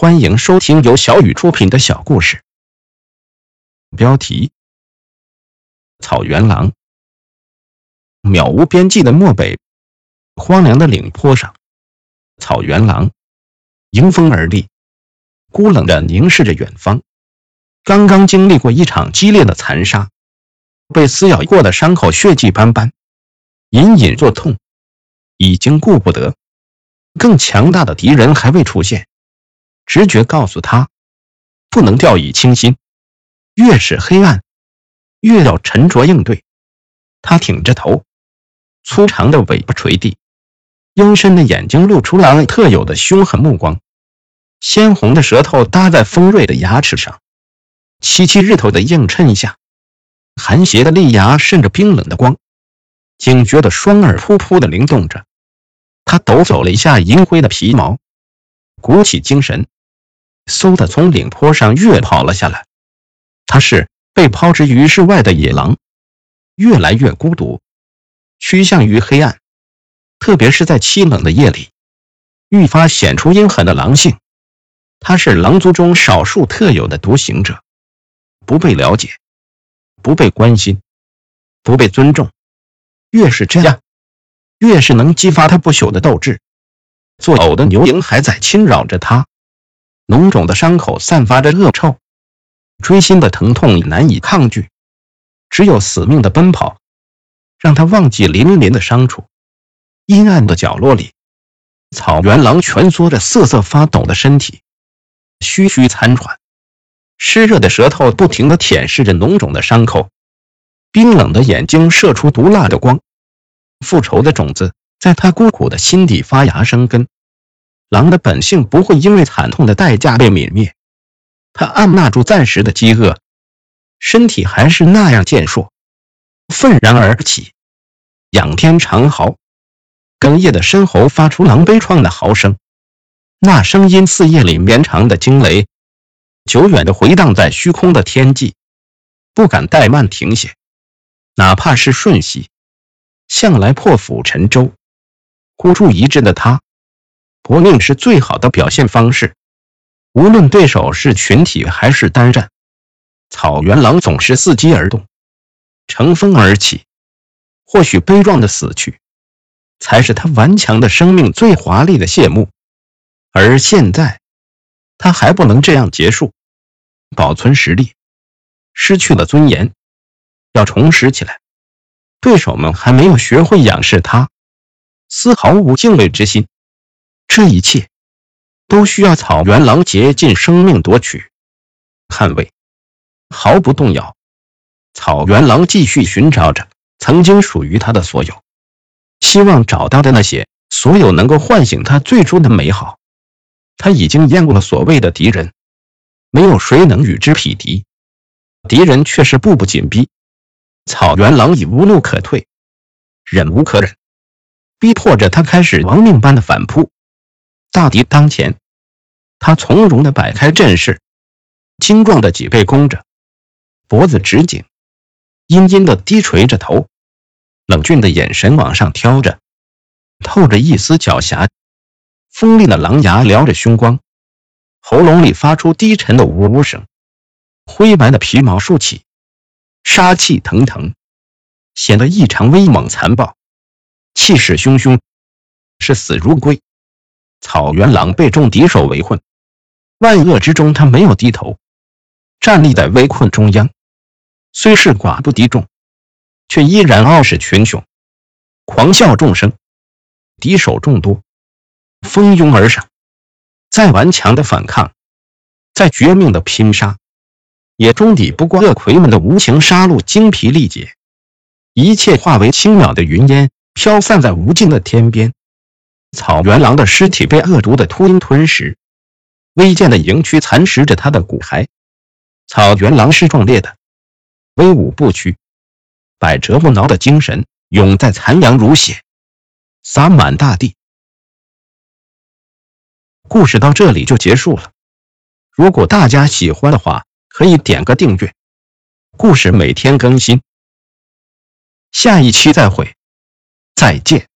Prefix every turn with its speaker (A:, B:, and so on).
A: 欢迎收听由小雨出品的小故事。标题：草原狼。渺无边际的漠北，荒凉的岭坡上，草原狼迎风而立，孤冷地凝视着远方。刚刚经历过一场激烈的残杀，被撕咬过的伤口血迹斑斑，隐隐作痛，已经顾不得更强大的敌人还未出现。直觉告诉他，不能掉以轻心。越是黑暗，越要沉着应对。他挺着头，粗长的尾巴垂地，幽深的眼睛露出狼特有的凶狠目光，鲜红的舌头搭在锋锐的牙齿上。七七日头的映衬下，寒邪的利牙渗着冰冷的光，警觉的双耳扑扑的灵动着。他抖擞了一下银灰的皮毛，鼓起精神。嗖的从岭坡上跃跑了下来。他是被抛之于世外的野狼，越来越孤独，趋向于黑暗。特别是在凄冷的夜里，愈发显出阴狠的狼性。他是狼族中少数特有的独行者，不被了解，不被关心，不被尊重。越是这样，越是能激发他不朽的斗志。作呕的牛蝇还在侵扰着他。脓肿的伤口散发着恶臭，锥心的疼痛难以抗拒，只有死命的奔跑，让他忘记淋淋的伤处。阴暗的角落里，草原狼蜷缩着瑟瑟发抖的身体，吁吁残喘，湿热的舌头不停地舔舐着脓肿的伤口，冰冷的眼睛射出毒辣的光。复仇的种子在他孤苦的心底发芽生根。狼的本性不会因为惨痛的代价被泯灭，他按捺住暂时的饥饿，身体还是那样健硕，愤然而起，仰天长嚎，哽咽的深喉发出狼悲怆的嚎声，那声音似夜里绵长的惊雷，久远的回荡在虚空的天际，不敢怠慢停歇，哪怕是瞬息，向来破釜沉舟、孤注一掷的他。搏命是最好的表现方式，无论对手是群体还是单战，草原狼总是伺机而动，乘风而起。或许悲壮的死去，才是他顽强的生命最华丽的谢幕。而现在，他还不能这样结束，保存实力，失去了尊严，要重拾起来。对手们还没有学会仰视他，丝毫无敬畏之心。这一切都需要草原狼竭尽生命夺取、捍卫，毫不动摇。草原狼继续寻找着曾经属于他的所有，希望找到的那些所有能够唤醒他最初的美好。他已经厌恶了所谓的敌人，没有谁能与之匹敌。敌人却是步步紧逼，草原狼已无路可退，忍无可忍，逼迫着他开始亡命般的反扑。大敌当前，他从容地摆开阵势，精壮的脊背弓着，脖子直挺，阴阴地低垂着头，冷峻的眼神往上挑着，透着一丝狡黠。锋利的狼牙撩着凶光，喉咙里发出低沉的呜呜声，灰白的皮毛竖起，杀气腾腾，显得异常威猛残暴，气势汹汹，视死如归。草原狼被众敌手围困，万恶之中，他没有低头，站立在围困中央。虽是寡不敌众，却依然傲视群雄，狂笑众生。敌手众多，蜂拥而上。再顽强的反抗，再绝命的拼杀，也终抵不过恶魁们的无情杀戮，精疲力竭。一切化为轻渺的云烟，飘散在无尽的天边。草原狼的尸体被恶毒的秃鹰吞食，微贱的营蛆蚕食着他的骨骸。草原狼是壮烈的，威武不屈，百折不挠的精神涌在残阳如血，洒满大地。故事到这里就结束了。如果大家喜欢的话，可以点个订阅。故事每天更新，下一期再会，再见。